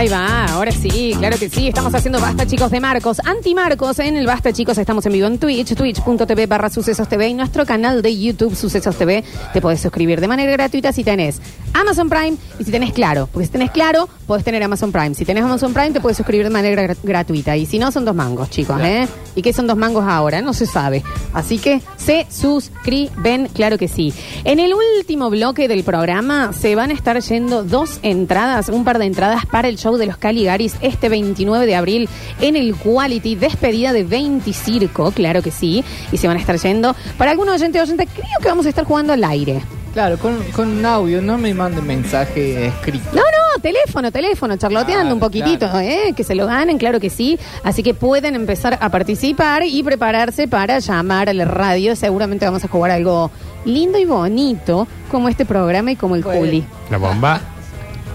Ahí va, ahora sí, claro que sí. Estamos haciendo Basta Chicos de Marcos. Anti Marcos en el Basta Chicos. Estamos en vivo en Twitch, twitch.tv barra Sucesos TV y nuestro canal de YouTube Sucesos TV. Te podés suscribir de manera gratuita si tenés Amazon Prime y si tenés Claro. Porque si tenés Claro, podés tener Amazon Prime. Si tenés Amazon Prime, te puedes suscribir de manera gra- gratuita. Y si no, son dos mangos, chicos, ¿eh? ¿Y qué son dos mangos ahora? No se sabe. Así que se suscriben, claro que sí. En el último bloque del programa se van a estar yendo dos entradas, un par de entradas para el show de los Caligaris este 29 de abril en el Quality, despedida de 20 Circo, claro que sí. Y se van a estar yendo. Para algunos oyentes oyentes, creo que vamos a estar jugando al aire. Claro, con, con un audio, no me manden mensaje escrito. No, no, teléfono, teléfono, charloteando Claro, un poquitito, claro. ¿eh? que se lo ganen, claro que sí. Así que pueden empezar a participar y prepararse para llamar a la radio. Seguramente vamos a jugar algo lindo y bonito, como este programa y como el. Juli. La bomba,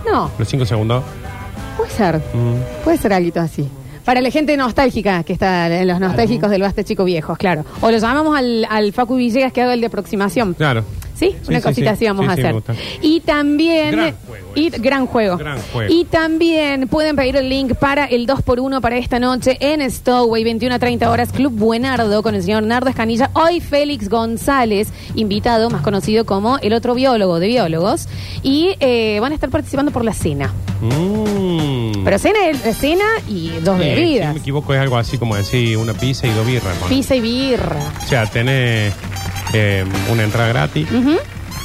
No, los cinco segundos. Puede ser, Mm. puede ser algo así. Para la gente nostálgica, que está en los nostálgicos del Basta Chico Viejos, claro. O lo llamamos al, al Facu Villegas que haga el de aproximación. Claro. ¿Sí? Sí, Una sí, cosita sí. así vamos Sí, a sí, me hacer. gusta. y también. Gran juego y, ese. gran juego. Gran juego. Y también pueden pedir el link para el 2x1 para esta noche en Stowaway, 21 a 30 horas, Club Buenardo, con el señor Nardo Escanilla. Hoy Félix González, invitado, más conocido como el otro biólogo de biólogos. Y eh, van a estar participando por la cena. Mm. Pero cena, es- cena y dos Sí, Si bebidas. me equivoco, es algo así como decir una pizza y dos birras. hermano. Pizza y birra. O sea, tenés eh, una entrada gratis, Ujú.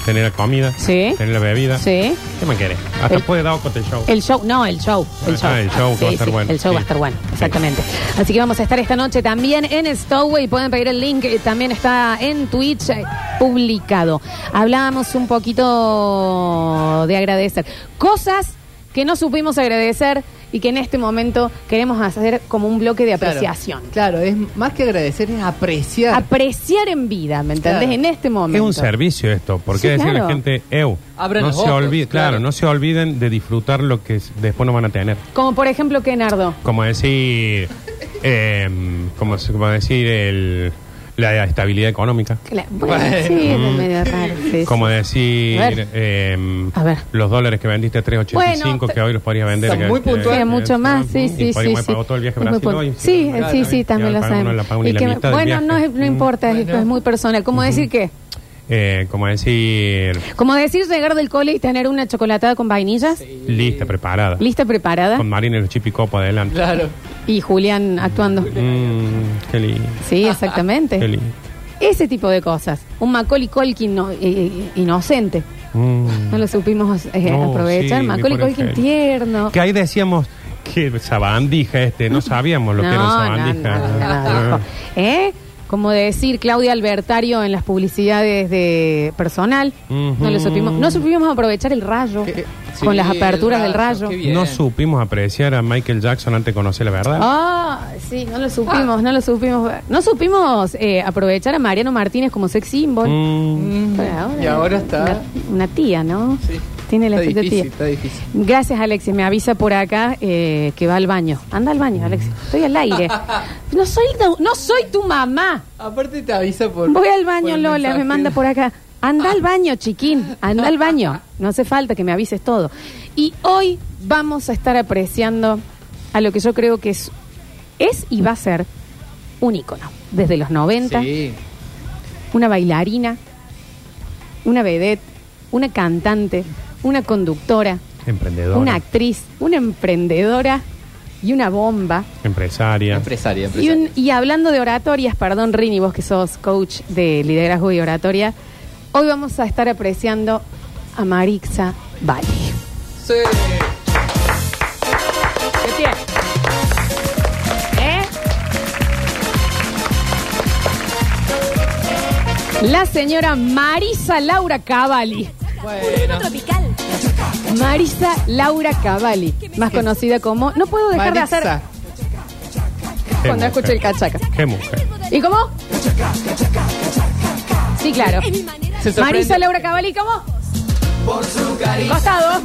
tener la comida, Sí. tener la bebida. Sí. ¿Qué me querés? Hasta El- puede dar con el show. El show, no, el show. El Ah, show, el show que va a estar bueno, El show sí. va a estar bueno, exactamente. Así que vamos a estar esta noche también en Stowaway. Pueden pedir el link, eh, también está en Twitch eh, publicado. Hablábamos un poquito de agradecer. Cosas que no supimos agradecer y que en este momento queremos hacer como un bloque de apreciación. Claro, es más que agradecer, es apreciar. Apreciar en vida, ¿me entendés? Claro. En este Es momento. un servicio esto, porque Sí, decirle a la gente, eu, Abran no los se ojos, olviden, claro. claro. no se olviden de disfrutar lo que después no van a tener. Como por ejemplo, ¿qué, Nardo? Como decir, eh, como, se- como decir el, la estabilidad económica. Cla- Bueno, sí, es Mm. medio raro. sí, Como sí. decir A ver. eh, A ver. los dólares que vendiste a 3.85 Bueno, que hoy los podrías vender. Son que- muy que- puntuales. Sí, que- mucho más, sí, y sí, sí. podríamos haber sí. todo el viaje a Es muy Brasil por- hoy. Sí, Claro, sí, sí, también Y lo ahora paga uno sabemos. la paga ni Y la que- mitad del bueno, viaje. no, es- no importa, es, muy personal. ¿Cómo decir qué? Eh, como decir, Como decir llegar del cole y tener una chocolatada con vainillas, lista, preparada. lista preparada, Con Marina y los chipicopo adelante. Claro. y Julián actuando. Mm, qué lindo. Sí, Qué exactamente. lindo. Ese tipo de cosas. Un Macaulay Culkin no- eh, eh, inocente. Mm. No lo supimos eh, No, aprovechar. sí, Macaulay Culkin tierno. Que ahí decíamos que sabandija este, no sabíamos lo que era un No, no, sabandija. no, no, no. Ah. ¿Eh? Como decir Claudia Albertario en las publicidades de personal. Ujú. No lo supimos. No supimos aprovechar el rayo. Que- con sí, las aperturas el del rayo. bien. No supimos apreciar a Michael Jackson antes de conocer la verdad. Ah, sí, no lo supimos, no lo supimos ver. No supimos eh, aprovechar a Mariano Martínez como sex symbol. Mm. Mm, Pero y ahora está. Una, una tía, ¿no? Sí. Tiene la está difícil, está difícil. Gracias, Alexis. Me avisa por acá eh, que va al baño. Anda al baño, Alexis. Estoy al aire. No soy, tu- no soy tu mamá. Aparte te avisa por. Voy al baño, Lola. mensaje. Me manda por acá. Anda al baño, chiquín. Anda al baño. No hace falta que me avises todo. Y hoy vamos a estar apreciando a lo que yo creo que es, es y va a ser un ícono. Desde los 90, Sí. una bailarina, una vedette, una cantante, una conductora, Emprendedora. una actriz, una emprendedora y una bomba. Empresaria. Empresaria, Y, empresaria. un- y hablando de oratorias, perdón Rini, vos que sos coach de liderazgo y oratoria, hoy vamos a estar apreciando a Marixa Valle. Sí. ¿Qué tiene? ¿Eh? La señora Marisa Laura Cavalli. Bueno. tropical. Marisa Laura Cavalli, más conocida como... No puedo dejar de hacer... Qué Cuando mujer. escucho el cachaca. Qué mujer. ¿Y cómo? Sí, claro. Es mi manera. Se sorprende. Marisa Laura Cavalli, ¿cómo? Costado.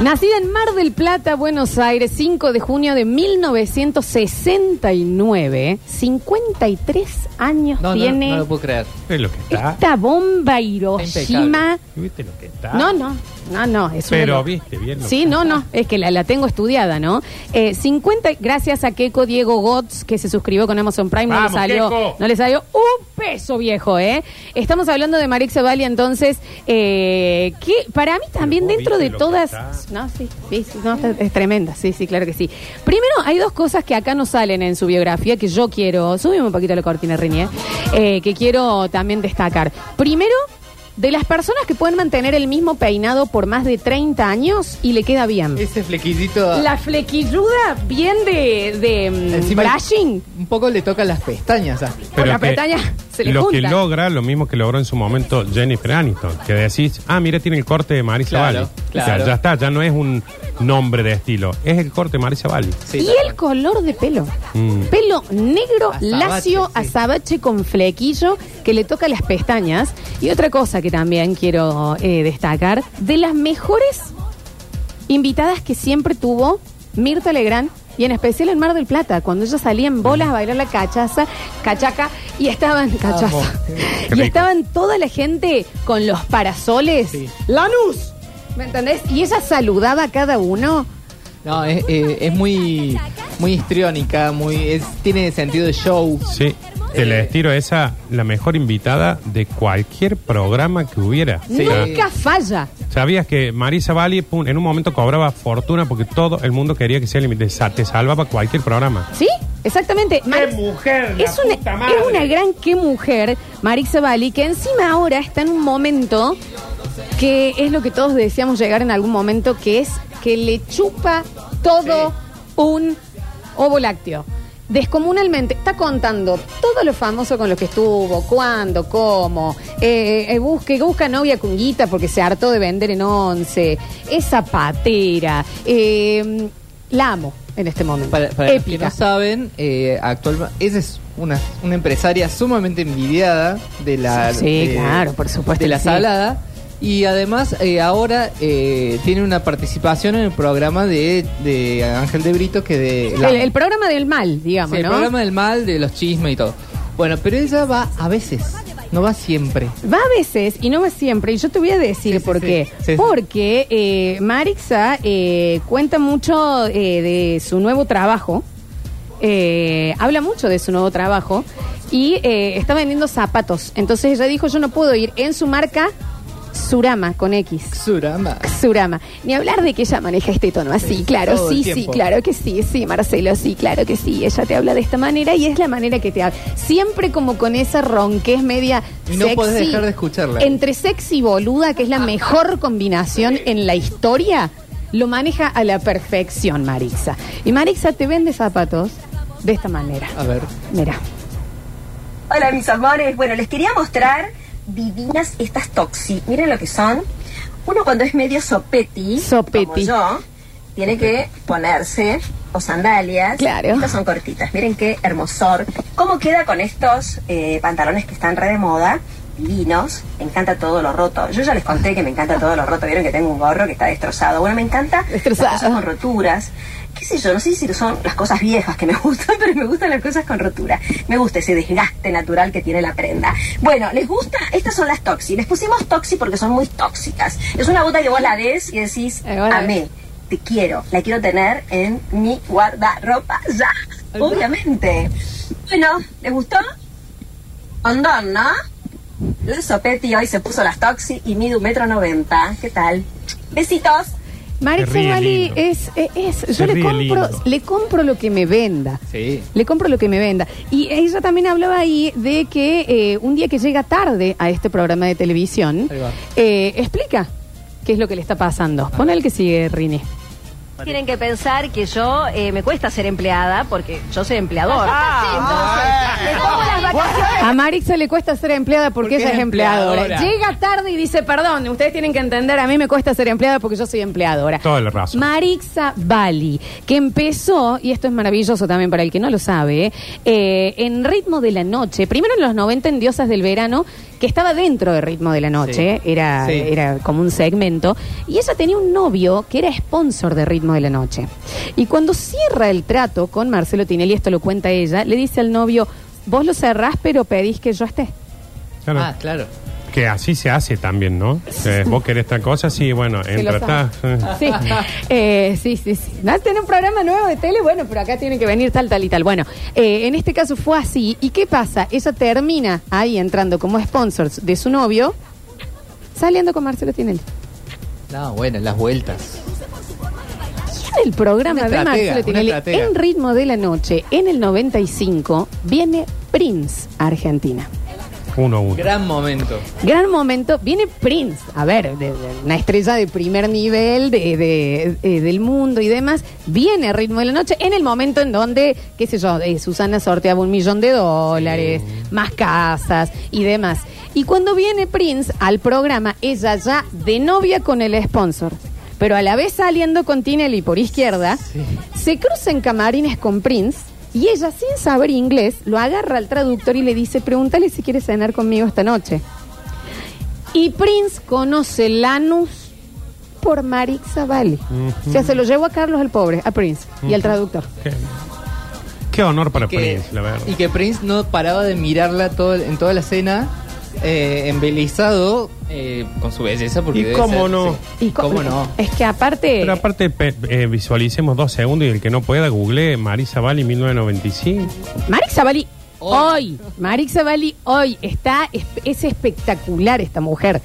Nacida en Mar del Plata, Buenos Aires, 5 de junio de 1969. 53 años No, no, tiene no lo puedo creer. Es lo que está. esta bomba Hiroshima. ¿Viste lo que está? No, no, no, no. Es Pero viste bien lo Sí, que no, no, es que la, la tengo estudiada, ¿no? Eh, 50, gracias a Keiko Diego Gotts, que se suscribió con Amazon Prime, no le salió, no le salió un peso viejo, ¿eh? Estamos hablando de Marixa Valia, entonces, eh, que para mí también vos dentro viste de lo todas... está. No, sí, sí, sí, no, está- es tremenda, sí, sí, claro que sí. Primero, hay dos cosas que acá no salen en su biografía que yo quiero, súbeme un poquito la cortina, Reñé, eh, que quiero también destacar. Primero, de las personas que pueden mantener el mismo peinado por más de 30 años y le queda bien. Ese flequillito. La flequilluda bien de, de mm, encima, brushing. Un poco le toca las pestañas. ah. Por la que pestaña se le lo que logra, lo mismo que logró en su momento Jennifer Aniston, que decís, ah, mira, tiene el corte de Marisa Claro, Bali. claro. O sea, ya está, ya no es un nombre de estilo, es el corte de Marisa Bali. Sí, y el color de pelo. Mm. Pelo negro, Azabache, lacio, sí. azabache con flequillo que le toca las pestañas. Y otra cosa que también quiero eh, destacar, de las mejores invitadas que siempre tuvo Mirta Legrand. Y en especial en Mar del Plata, cuando ella salía en bolas a bailar la cachaza, cachaca, y estaban, cachaza, y estaban toda la gente con los parasoles. Sí. ¡Lanús! ¿Me entendés? Y ella saludaba a cada uno. No, es, eh, es muy, muy histriónica, muy, es- tiene sentido de show. Sí, te la estiro esa, la mejor invitada de cualquier programa que hubiera. Sí. O sea, Nunca falla. ¿Sabías que Marisa Bali pum, en un momento cobraba fortuna porque todo el mundo quería que sea el invitado? Te salvaba cualquier programa. ¿Sí? Exactamente. Mar- mujer! es una, es una gran qué mujer, Marixa Bali, que encima ahora está en un momento que es lo que todos deseamos llegar en algún momento, que es que le chupa todo un ovo lácteo. Descomunalmente, está contando todo lo famoso con lo que estuvo, cuándo, cómo, eh, eh, busque, busca novia cunguita porque se hartó de vender en once, esa patera, eh, la amo en este momento. Para, para los que no saben, eh, actualmente esa es una, una empresaria sumamente envidiada de la Sí, de- claro, por supuesto de la sí. salada y además eh, ahora eh, tiene una participación en el programa de, de Ángel de Brito que de la- el, el programa del mal, digamos, Sí, el programa del mal, de los chismes y todo. Bueno, pero ella va a veces, no va siempre. Va a veces y no va siempre. Y yo te voy a decir Sí, por sí. qué. Porque eh, Marixa eh, cuenta mucho eh, de su nuevo trabajo. Eh, habla mucho de su nuevo trabajo. Y eh, está vendiendo zapatos. Entonces ella dijo, yo no puedo ir en su marca Surama con X. Surama. Surama. Ni hablar de que ella maneja este tono así, Sí, claro, sí, sí, claro que sí, sí, Marcelo, sí, claro que sí. Ella te habla de esta manera y es la manera que te habla. Siempre como con esa ronquez media Y no sexy. podés dejar de escucharla. Entre sexy y boluda, que es la mejor combinación en la historia, lo maneja a la perfección Marixa. Y Marixa te vende zapatos de esta manera. A ver. Mira. Hola mis amores, bueno les quería mostrar divinas estas toxi. Miren lo que son. Uno cuando es medio sopeti, Sopeti. como yo, tiene que ponerse o sandalias. Claro. Estas son cortitas. Miren qué hermosor. ¿Cómo queda con estos eh, pantalones que están re de moda? Divinos. Me encanta todo lo roto. Yo ya les conté que me encanta todo lo roto. Vieron que tengo un gorro que está destrozado. Bueno, me encanta Destrozado. las cosas con roturas. ¿Qué sé yo? No sé si son las cosas viejas que me gustan, pero me gustan las cosas con rotura. Me gusta ese desgaste natural que tiene la prenda. Bueno, ¿les gusta? Estas son las Toxi. Les pusimos Toxi porque son muy tóxicas. Es una bota que vos la ves y decís, Eh, bueno. amé, te quiero, la quiero tener en mi guardarropa ya. Obviamente. Bueno, ¿les gustó? Ondón, ¿no? El sopeti hoy se puso las Toxi y mide un metro noventa. ¿Qué tal? Besitos. Se ríe Bali lindo. es, es, es- Se yo le ríe compro, lindo. le compro lo que me venda. Sí. Le compro lo que me venda. Y ella también hablaba ahí de que eh, un día que llega tarde a este programa de televisión, Ahí va. eh, explica qué es lo que le está pasando. Pon el que sigue, Rini. Tienen que pensar que yo eh, me cuesta ser empleada porque yo soy empleador. Ah, Entonces, me tomo las vacaciones A Marixa le cuesta ser empleada porque, Porque ella es empleadora. empleadora. Llega tarde y dice, perdón, ustedes tienen que entender, a mí me cuesta ser empleada porque yo soy empleadora. Toda la razón. Marixa Bali, que empezó, y esto es maravilloso también para el que no lo sabe, eh, en Ritmo de la Noche, primero en los 90 en Diosas del Verano, que estaba dentro de Ritmo de la Noche, Sí. era, Sí. era como un segmento, y ella tenía un novio que era sponsor de Ritmo de la Noche. Y cuando cierra el trato con Marcelo Tinelli, esto lo cuenta ella, le dice al novio, vos lo cerrás pero pedís que yo esté. Claro. Ah, claro. Que así se hace también, ¿no? Eh, vos querés esta cosa, sí, bueno, Sí, entra, está. Sí, Eh, sí, sí, sí. ¿No tener un programa nuevo de tele? Bueno, pero acá tiene que venir tal, tal y tal. Bueno, eh, en este caso fue así. ¿Y qué pasa? Ella termina ahí entrando como sponsors de su novio, saliendo con Marcelo Tinelli. No, bueno, las vueltas. En el programa Una de estratega, Marcelo una Tinelli, estratega. en ritmo de la noche, en el 95, viene Prince a Argentina. Uno a uno. Gran momento. Gran momento, viene Prince, a ver, de- de- una estrella de primer nivel de, de- eh, del mundo y demás, viene a ritmo de la noche en el momento en donde, qué sé yo, eh, Susana sorteaba un millón de dólares, más casas y demás. Y cuando viene Prince al programa, ella ya de novia con el sponsor, pero a la vez saliendo con Tinelli por izquierda, se cruza en camarines con Prince. Y ella, sin saber inglés, lo agarra al traductor y le dice, pregúntale si quiere cenar conmigo esta noche. Y Prince conoce Lanús por Marixa Valley. O sea, se lo llevó a Carlos el pobre, a Prince y al traductor. Qué, qué honor para que, Prince, la verdad. y que Prince no paraba de mirarla todo, en toda la cena, eh, embelesado eh, con su belleza. Porque ¿Y debe cómo ser- no? sí. Y ¿Cómo no? Es que aparte... Pero aparte, pe- eh, visualicemos dos segundos y el que no pueda, google Marisa Bali 1995. Marixa Valley Hoy. Valley hoy, está, es, es espectacular esta mujer.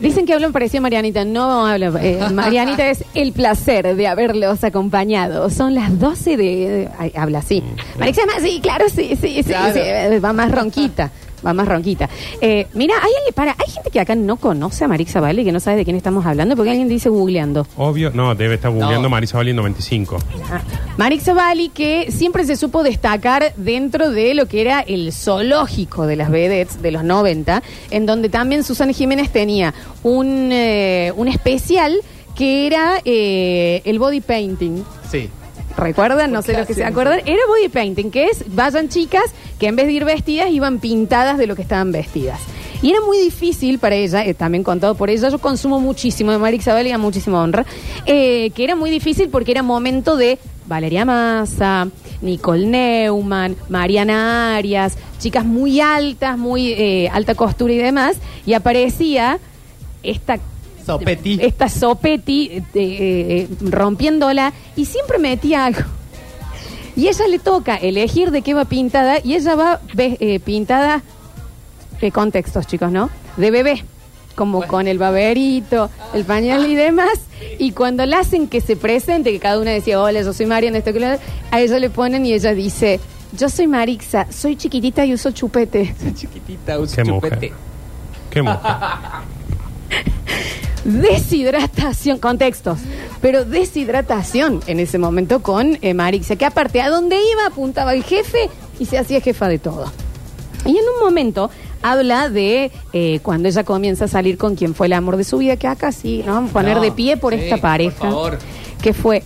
Dicen que hablan parecido a Marianita, no habla. eh, Marianita es el placer de haberlos acompañado. Son las 12 de. ay, habla así. Marixa, más, sí, claro, sí, sí, sí, Claro. sí, eh, va más ronquita. Va más ronquita. Eh, mira, hay, alguien- para, hay gente que acá no conoce a Marixa Valley, que no sabe de quién estamos hablando, porque alguien dice googleando. Obvio, no, debe estar googleando No. Marisa Bali 95. Ah, Marixa Bali, que siempre se supo destacar dentro de lo que era el zoológico de las vedettes de los 90, en donde también Susana Jiménez tenía un, eh, un especial que era eh, el body painting. Sí. ¿Recuerdan? No sé los que se acuerdan. Era body painting, que es, vayan chicas que en vez de ir vestidas, iban pintadas de lo que estaban vestidas. Y era muy difícil para ella, eh, también contado por ella, yo consumo muchísimo de Marix Isabel y a muchísima honra, eh, que era muy difícil porque era momento de Valeria Massa, Nicole Neumann, Mariana Arias, chicas muy altas, muy eh, alta costura y demás, y aparecía esta Sopetti. esta Sopetti eh, eh, rompiéndola y siempre metía algo. Y ella le toca elegir de qué va pintada y ella va ve- eh, pintada de contextos, chicos, ¿no? De bebé, como Bueno. con el baberito, el pañal y demás. Y cuando la hacen que se presente, que cada una decía, hola, yo soy Mariana, esto que lo otro", a ella le ponen y ella dice, yo soy Marixa, soy chiquitita y uso chupete. Chiquitita, usa Qué chupete. mujer. Qué mujer. Deshidratación, contextos, pero deshidratación en ese momento con eh, Marixa, que aparte a donde iba apuntaba el jefe y se hacía jefa de todo. Y en un momento habla de eh, cuando ella comienza a salir con quien fue el amor de su vida, que acá sí, nos vamos a poner No, de pie por sí, esta por pareja, favor. que fue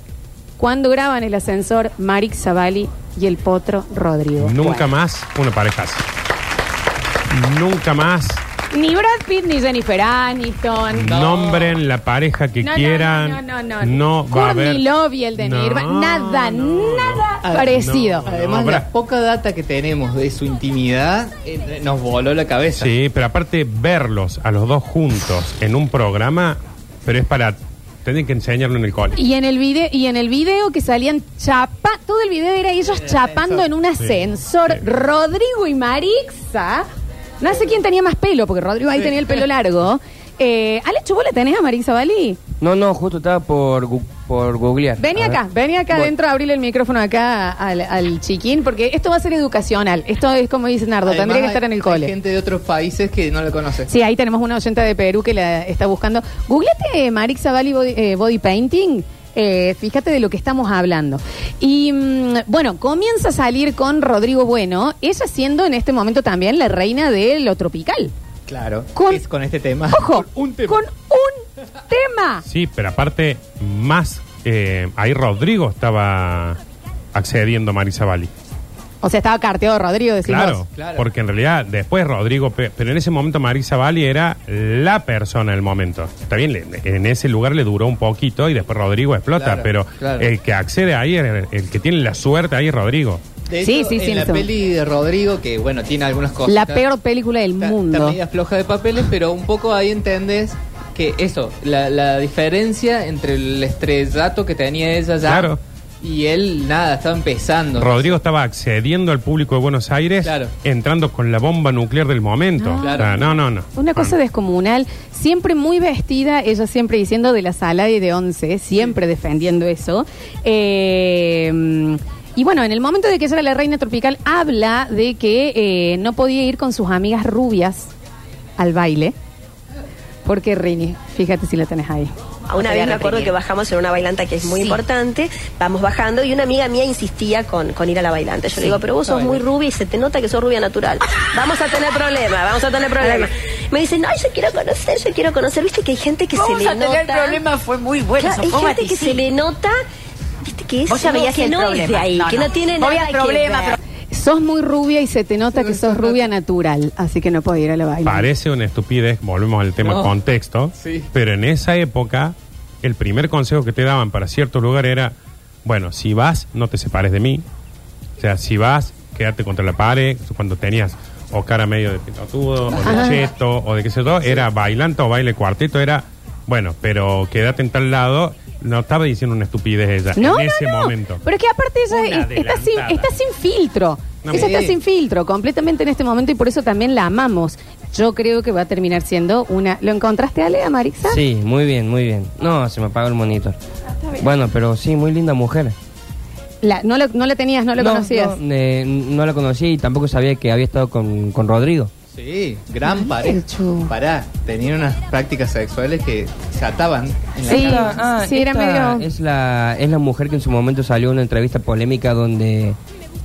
cuando graban el ascensor Marixa Bali y el potro Rodrigo. Nunca Bueno. más una pareja así. Nunca más Ni Brad Pitt ni Jennifer Aniston. No. nombren la pareja que No, no, quieran. No, no, no. No va a Courtney haber. Love y el de No, Nirvana. Nada, no, nada no. parecido. No. Además, Bra- la poca data que tenemos de su intimidad eh, nos voló la cabeza. Sí, pero aparte verlos a los dos juntos en un programa, pero es para tienen que enseñarlo en el cole. Y en el video, y en el video que salían chapa, todo el video era ellos chapando en un ascensor. Sí. Rodrigo y Marixa. No sé quién tenía más pelo, porque Rodrigo ahí tenía el pelo largo. Eh, Alecho, ¿vos la tenés a Marixa Bali? No, no, justo estaba por, gu- por googlear. Vení A ver. acá, vení acá Voy. adentro, abrirle el micrófono acá al, al chiquín, porque esto va a ser educacional. Esto es como dice Nardo, Además, tendría que hay- estar en el Hay cole. gente de otros países que no la conoce. Sí, ahí tenemos una oyente de Perú que la está buscando. Googleate Marixa Bali body, eh, body Painting Eh, fíjate de lo que estamos hablando. Y mm, bueno, comienza a salir con Rodrigo Bueno, ella siendo en este momento también la reina de lo tropical. Claro. Con- es con este tema. Ojo, Con un tema. con un tema. Sí, pero aparte, más. eh, ahí Rodrigo estaba accediendo a Marisa Bali. O sea, estaba carteado Rodrigo, decimos. Claro, Claro. porque en realidad después Rodrigo, pe- pero en ese momento Marisa Bali era la persona del momento. Está bien, le- en ese lugar le duró un poquito y después Rodrigo explota, Claro, pero claro. el que accede ahí, el, el que tiene la suerte ahí es Rodrigo. De Sí, hecho, sí, sí, En en la ese peli de Rodrigo, que bueno, tiene algunas cosas. La peor película del Está, mundo. está media floja de papeles, pero un poco ahí entendés que eso, la, la diferencia entre el estrellato que tenía ella ya Claro. Y él, nada, estaba empezando. Rodrigo estaba accediendo al público de Buenos Aires, Claro. entrando con la bomba nuclear del momento. No. O sea, Claro. no, no, no. Una cosa descomunal, siempre muy vestida, ella siempre diciendo de la sala y de once, siempre defendiendo eso. Eh, y bueno, en el momento de que ella era la reina tropical, habla de que eh, no podía ir con sus amigas rubias al baile. Porque Rini, fíjate si la tenés ahí. Una vez me acuerdo que bajamos en una bailanta que es muy Sí. importante, vamos bajando y una amiga mía insistía con, con ir a la bailanta. Yo le digo, pero vos sos muy rubia y se te nota que sos rubia natural. Vamos a tener problemas, vamos a tener problemas. Me dice, no, yo quiero conocer, yo quiero conocer. Viste que hay gente que Vamos se le a tener nota. problemas, fue muy bueno. Claro, hay gente que se le nota, viste que es sabías que no es problema. de ahí, No, que no. no tiene nada problema, que ver. Sos muy rubia y se te nota que sos rubia natural, así que no podía ir a la baile. Parece una estupidez, volvemos al tema No. contexto, Sí. pero en esa época el primer consejo que te daban para ciertos lugares era, bueno, si vas, no te separes de mí. O sea, si vas, quédate contra la pared, cuando tenías o cara medio de pitotudo, o de cheto, o de qué sé yo, era bailante o baile cuarteto, era, bueno, pero quédate en tal lado, no estaba diciendo una estupidez ella No, en no, ese no. momento. Pero es que aparte ella Una es- está, sin, adelantada. está sin filtro. No, ella está sin filtro completamente en este momento y por eso también la amamos. Yo creo que va a terminar siendo una... ¿Lo encontraste, Ale, a Marixa? Sí, muy bien, muy bien. No, se me apagó el monitor. Bueno, pero sí, muy linda mujer. La- no, lo, no la tenías, no lo conocías. No, eh, no la conocí y tampoco sabía que había estado con, con Rodrigo. Sí, gran pareja. Chu. Pará, tenían unas prácticas sexuales que se ataban en la Sí. cama. Ah, sí, era esta medio- Es la, es la mujer que en su momento salió en una entrevista polémica donde,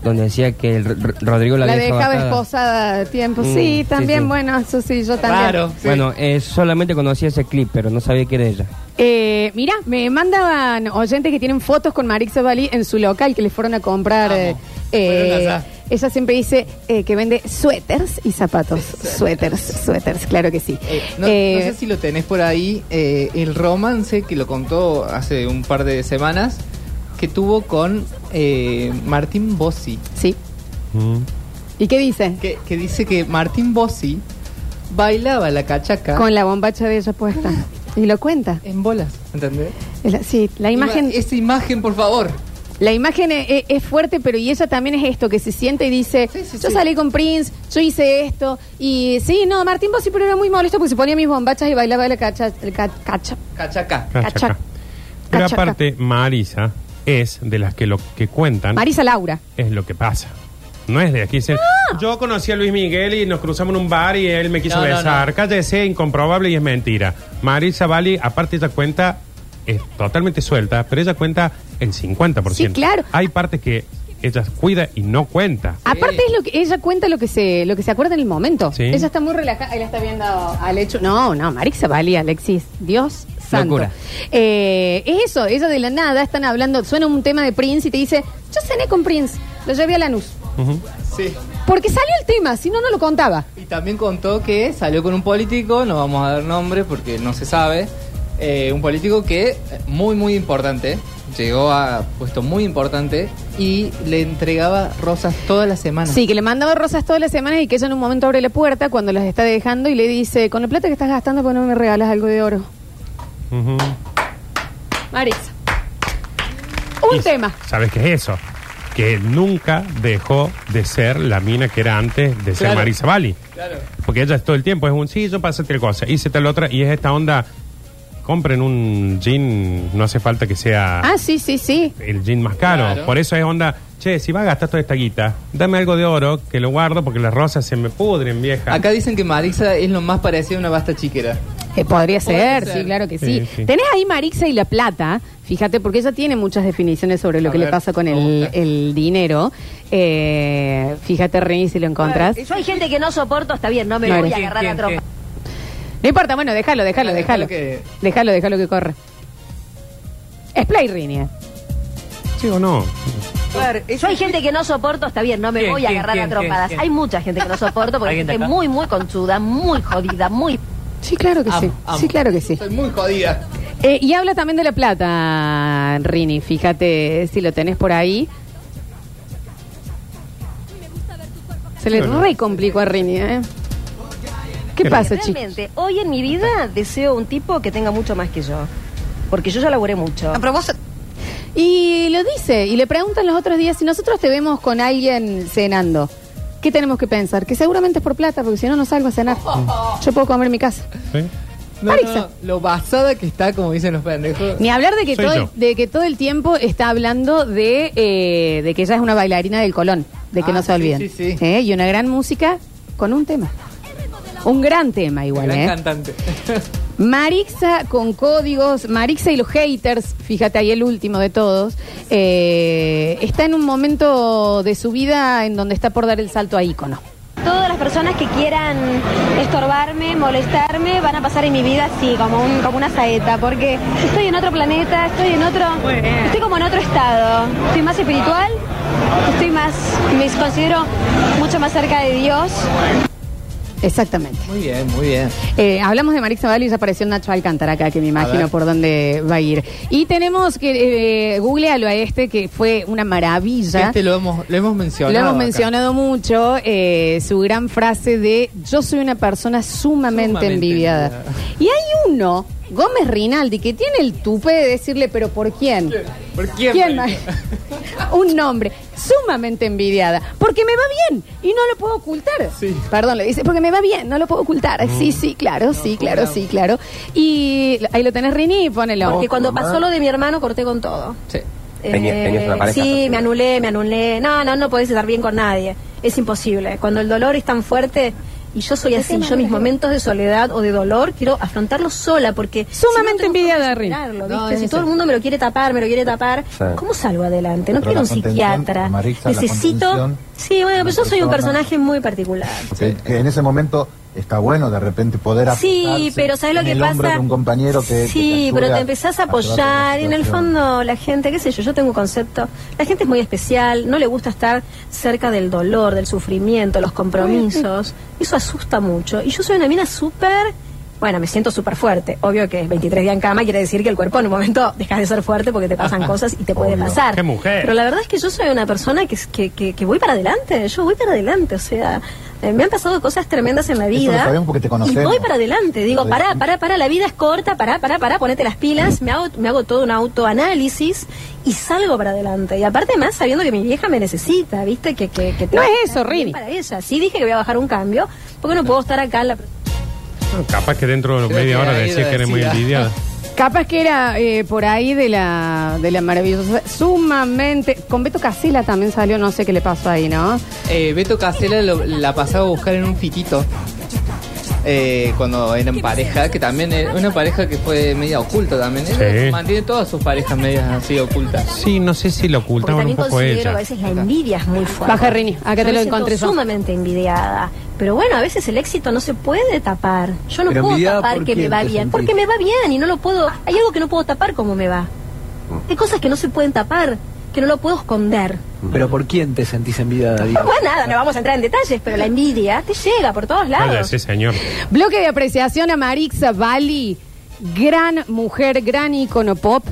donde decía que el R- Rodrigo la, La había dejaba esposada a tiempo. Mm, sí, sí, también, sí. bueno, eso sí, yo también. Raro. sí. Bueno, eh, solamente conocía ese clip, pero no sabía que era ella. Eh, mira, me mandaban oyentes que tienen fotos con Marixa Bali en su local que les fueron a comprar. Vamos. eh, eh, Fueron allá. ella siempre dice eh, que vende suéteres y zapatos. suéteres, suéteres, claro que sí. Eh, no, Eh, no sé si lo tenés por ahí, eh, el romance que lo contó hace un par de semanas, que tuvo con eh, Martín Bossi, Sí. Mm. ¿Y qué dice? que, que dice que Martín Bossi bailaba la cachaca Con la bombacha de ella puesta. Y lo cuenta. en bolas, ¿entendés? Sí, la imagen, Esa imagen, por favor. la imagen e- e- es, fuerte, pero y ella también es esto, que se siente y dice, Sí, sí, yo sí. salí con Prince, yo hice esto, y sí, no, Martín Bossi, pero era muy molesto porque se ponía mis bombachas y bailaba la cacha, el ca- cacha. Cachaca. Cachaca. Cachaca. Pero Cachaca. aparte, Marisa es de las que lo que cuentan Marisa Laura. es lo que pasa. No es de aquí. dicen, Ah. Yo conocí a Luis Miguel y nos cruzamos en un bar y él me quiso No, no, besar. no. Cállese, incomprobable y es mentira. Marisa Bali, aparte ella cuenta, es totalmente suelta, pero ella cuenta el 50%. Sí, claro. Hay partes que ella cuida y no cuenta. Aparte es lo que ella cuenta lo que se lo que se acuerda en el momento. Sí. Ella está muy relajada, ahí la está viendo al hecho. No, no, Marisa Valía, Alexis, Dios santo. Eh, es eso, ella de la nada están hablando, suena un tema de Prince y te dice, "Yo cené con Prince, lo llevé a Lanús." Ujú. Sí. Porque salió el tema, si no no lo contaba. Y también contó que salió con un político, no vamos a dar nombre porque no se sabe, eh, un político que eh, muy muy importante, llegó a puesto muy importante y le entregaba rosas todas las semanas. Sí, que le mandaba rosas todas las semanas y que ella en un momento abre la puerta cuando las está dejando y le dice, "Con la plata que estás gastando, ¿por qué no me regalas algo de oro?" Ujú. Marisa. Un Y tema. ¿Sabes qué es eso? Que nunca dejó de ser la mina que era antes de ser Claro. Marisa Bali. Claro. Porque ella todo el tiempo es un sí, yo pasé tal cosa, hice tal otra, y es esta onda. Compren un jean, no hace falta que sea Ah, sí, sí, sí. el jean más caro. Claro. Por eso es onda, che, si vas a gastar toda esta guita, dame algo de oro que lo guardo porque las rosas se me pudren, vieja. Acá dicen que Marisa es lo más parecido a una basta chiquera. Eh, podría ser, sí, claro que sí. Sí, sí. Tenés ahí Marixa y La Plata, fíjate, porque ella tiene muchas definiciones sobre lo A que le ver, pasa con el, dinero. Eh, fíjate, Rini, si lo encontrás. Yo hay gente que no soporto, está bien, no me No voy a agarrar a ¿Quién, tropa. No importa, bueno, déjalo, déjalo, Déjalo déjalo. Déjalo, que corra. Es Play, Rini. eh. ¿Sí o no? Yo hay gente que no soporto, está bien, no me ¿Quién, voy a agarrar quién, a trompadas. quién, quién? Hay mucha gente que no soporto porque hay ¿Alguien de gente acá? muy, muy conchuda, muy jodida, muy... Sí, claro que sí. Amo. Sí, claro que sí. Estoy muy jodida. Eh, y habla también de La Plata, Rini. Fíjate si lo tenés por ahí. Se le re complicó a Rini, ¿eh? ¿Qué pasa, chicos? Realmente, hoy en mi vida deseo un tipo que tenga mucho más que yo. Porque yo ya laburé mucho. Y lo dice, y le preguntan los otros días si nosotros te vemos con alguien cenando. ¿Qué tenemos que pensar? Que seguramente es por plata, porque si no, no salgo a cenar. Yo puedo comer en mi casa. ¿Sí? No, Marixa. no, lo basada que está, como dicen los pendejos. Ni hablar de que, Soy todo, yo. el- de que todo el tiempo está hablando de, eh, de que ella es una bailarina del Colón, de que Ah, no se sí, olviden. sí, sí. ¿Eh? Y una gran música con un tema. Un gran tema igual, Gran ¿eh? cantante. Marixa con códigos, Marixa y los haters, fíjate ahí el último de todos, eh, está en un momento de su vida en donde está por dar el salto a ícono. Todas las personas que quieran estorbarme, molestarme, van a pasar en mi vida así, como, un, como una saeta, porque estoy en otro planeta, estoy en otro, estoy como en otro estado, estoy más espiritual, estoy más, me considero mucho más cerca de Dios. Exactamente. Muy bien, muy bien. Eh, hablamos de Marixa Valo y ya apareció Nacho Alcántara acá, que me imagino por dónde va a ir. Y tenemos que, eh, googlealo a este, que fue una maravilla. Este lo hemos, lo hemos mencionado. Lo hemos acá. mencionado mucho, eh, su gran frase de yo soy una persona sumamente, Sumamente envidiada. envidiada. Y hay uno, Gómez Rinaldi, que tiene el tupe de decirle, pero ¿por quién? ¿Por quién, más? Un nombre, sumamente envidiada, porque me va bien y no lo puedo ocultar. Sí. Perdón, le dice, porque me va bien, no lo puedo ocultar. Sí, sí, claro, sí, claro, claro. sí, claro. Y ahí lo tenés, Rini, ponelo. Porque cuando pasó lo de mi hermano corté con todo. Sí. Tenías- tenías una pareja, sí, me anulé, me anulé. No, no, no podés estar bien con nadie. Es imposible. Cuando el dolor es tan fuerte y yo soy así, yo mis momentos de soledad o de dolor quiero afrontarlos sola porque Sumamente si no Rin. superarlo, No, si todo el mundo me lo quiere tapar, me lo quiere tapar, Sí. ¿cómo salgo adelante? No Pero quiero un psiquiatra. Necesito. Sí, bueno, pero yo soy un persona- personaje muy particular. Que en ese momento está bueno de repente poder Sí, pero ¿sabes lo en que el pasa? hombro de un compañero que que Sí, pero te empezás a apoyar y en el fondo la gente, qué sé yo, yo tengo un concepto, la gente es muy especial, no le gusta estar cerca del dolor, del sufrimiento, los compromisos, eso asusta mucho. Y yo soy una mina súper, bueno, me siento súper fuerte, obvio que 23 días en cama quiere decir que el cuerpo en un momento dejas de ser fuerte porque te pasan cosas y te puede Obvio. pasar. ¡Qué mujer! Pero la verdad es que yo soy una persona que, que, que, que voy para adelante, yo voy para adelante, o sea, eh, me han pasado cosas tremendas en la lo vida. sabemos porque te conocemos. Y voy para adelante, digo, pará, pará, pará, la vida es corta, pará, pará, pará, ponete las pilas, me hago, me hago todo un autoanálisis y salgo para adelante. Y aparte más sabiendo que mi vieja me necesita, ¿viste? Que, que, que No es eso, Rini. Para ella. Sí dije que voy a bajar un cambio, porque no puedo estar acá en la... Capaz que dentro de Creo media que hora ahí decía lo que eres muy decía. envidiada. Capaz que era eh, por ahí de la, de la maravillosa, sumamente... Con Beto Casela también salió, no sé qué le pasó ahí, ¿no? Eh, Beto Casela lo- la pasaba a buscar en un fitito. Eh, cuando eran pareja, que también es una pareja que fue media oculta también. Él Sí. Mantiene todas sus parejas medias así ocultas. Sí, no sé si lo Porque ocultaban un también poco considero ella. a veces la envidia es muy fuerte. Baja, Rini, acá Yo te me lo siento encontré yo. sumamente envidiada. Pero bueno, a veces el éxito no se puede tapar. Yo no Pero puedo envidiada tapar por que me va te bien. sentís? Porque me va bien y no lo puedo. Hay algo que no puedo tapar como me va. Hay cosas que no se pueden tapar, que no lo puedo esconder. Pero ¿por quién te sentís envidiada, Diego? Pues nada, no vamos a entrar en detalles, pero la envidia te llega por todos lados. Cállese, señor. Bloque de apreciación a Marixa Bali, gran mujer, gran icono pop,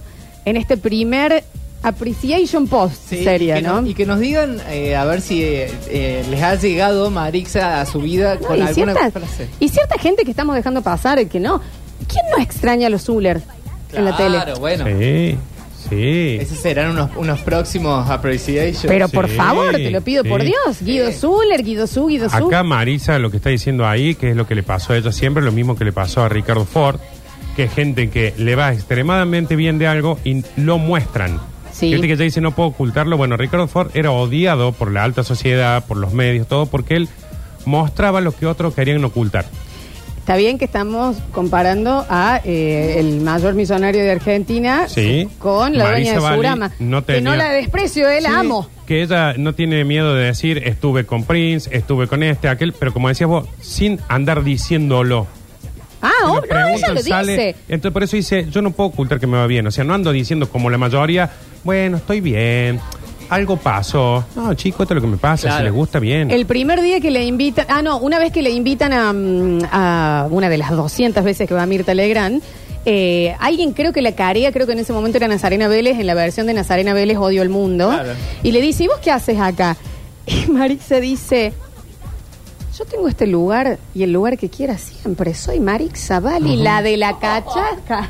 en este primer Appreciation Post Sí, sería, y que ¿no? nos- y que nos digan eh, a ver si eh, eh, les ha llegado Marixa a su vida No, con y, alguna cierta, frase. y cierta gente que estamos dejando pasar, que no. ¿Quién no extraña a los Zuller en la tele? Claro, bueno. Sí, sí. Esos serán unos, unos próximos appreciations. Pero por Sí, favor, te lo pido sí. por Dios. Guido Zuller, Guido Zu, Guido Zu. Acá Marisa lo que está diciendo ahí, que es lo que le pasó a ella siempre, lo mismo que le pasó a Ricardo Ford, que es gente que le va extremadamente bien de algo y lo muestran. Sí. Gente que ya dice no puedo ocultarlo. Bueno, Ricardo Ford era odiado por la alta sociedad, por los medios, todo, porque él mostraba lo que otros querían ocultar. Está bien que estamos comparando a eh, el mayor millonario de Argentina Sí. con la Marisa dueña de Bali Surama. no Que no la desprecio, él la amo. Que ella no tiene miedo de decir estuve con Prince, estuve con este, aquel, pero como decías vos, sin andar diciéndolo. Ah, oh, no, ella preguntan, lo sale. dice. Entonces por eso dice, yo no puedo ocultar que me va bien. O sea, no ando diciendo como la mayoría, bueno, estoy bien, algo pasó. No, chico, esto es lo que me pasa, Claro. si les gusta bien. El primer día que le invitan, ah, no, una vez que le invitan a, mm, a una de las 200 veces que va Mirta Legrand, eh, alguien creo que la carea, creo que en ese momento era Nazarena Vélez, en la versión de Nazarena Vélez Odio el Mundo, Claro. y le dice, ¿y vos qué haces acá? Y Marixa dice, yo tengo este lugar y el lugar que quiera siempre, soy Marixa Bali, la de la cachaca.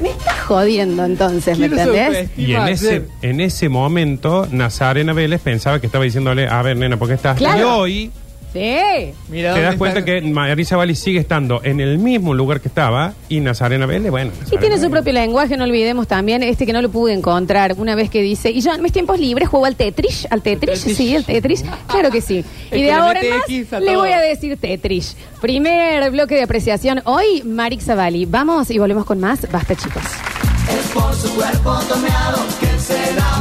Me estás jodiendo entonces, ¿me Quiero entendés? Y en ese, en ese momento, Nazarena Vélez pensaba que estaba diciéndole, a ver, nena, ¿por qué estás? Claro. Y hoy Sí. Mira te das cuenta está- que Marisa Bali sigue estando en el mismo lugar que estaba y Nazarena Vélez, bueno. Y Nazarena tiene su Vélez. propio lenguaje, no olvidemos también, este que no lo pude encontrar, una vez que dice, y yo en mis tiempos libres juego al Tetris, al Tetris, Tetris. sí, al Tetris, claro que sí. Es Y de ahora en más le voy a decir Tetris. Primer bloque de apreciación, hoy Marix Zavali. Vamos y volvemos con más, basta chicos. Es por su cuerpo tomeado que se da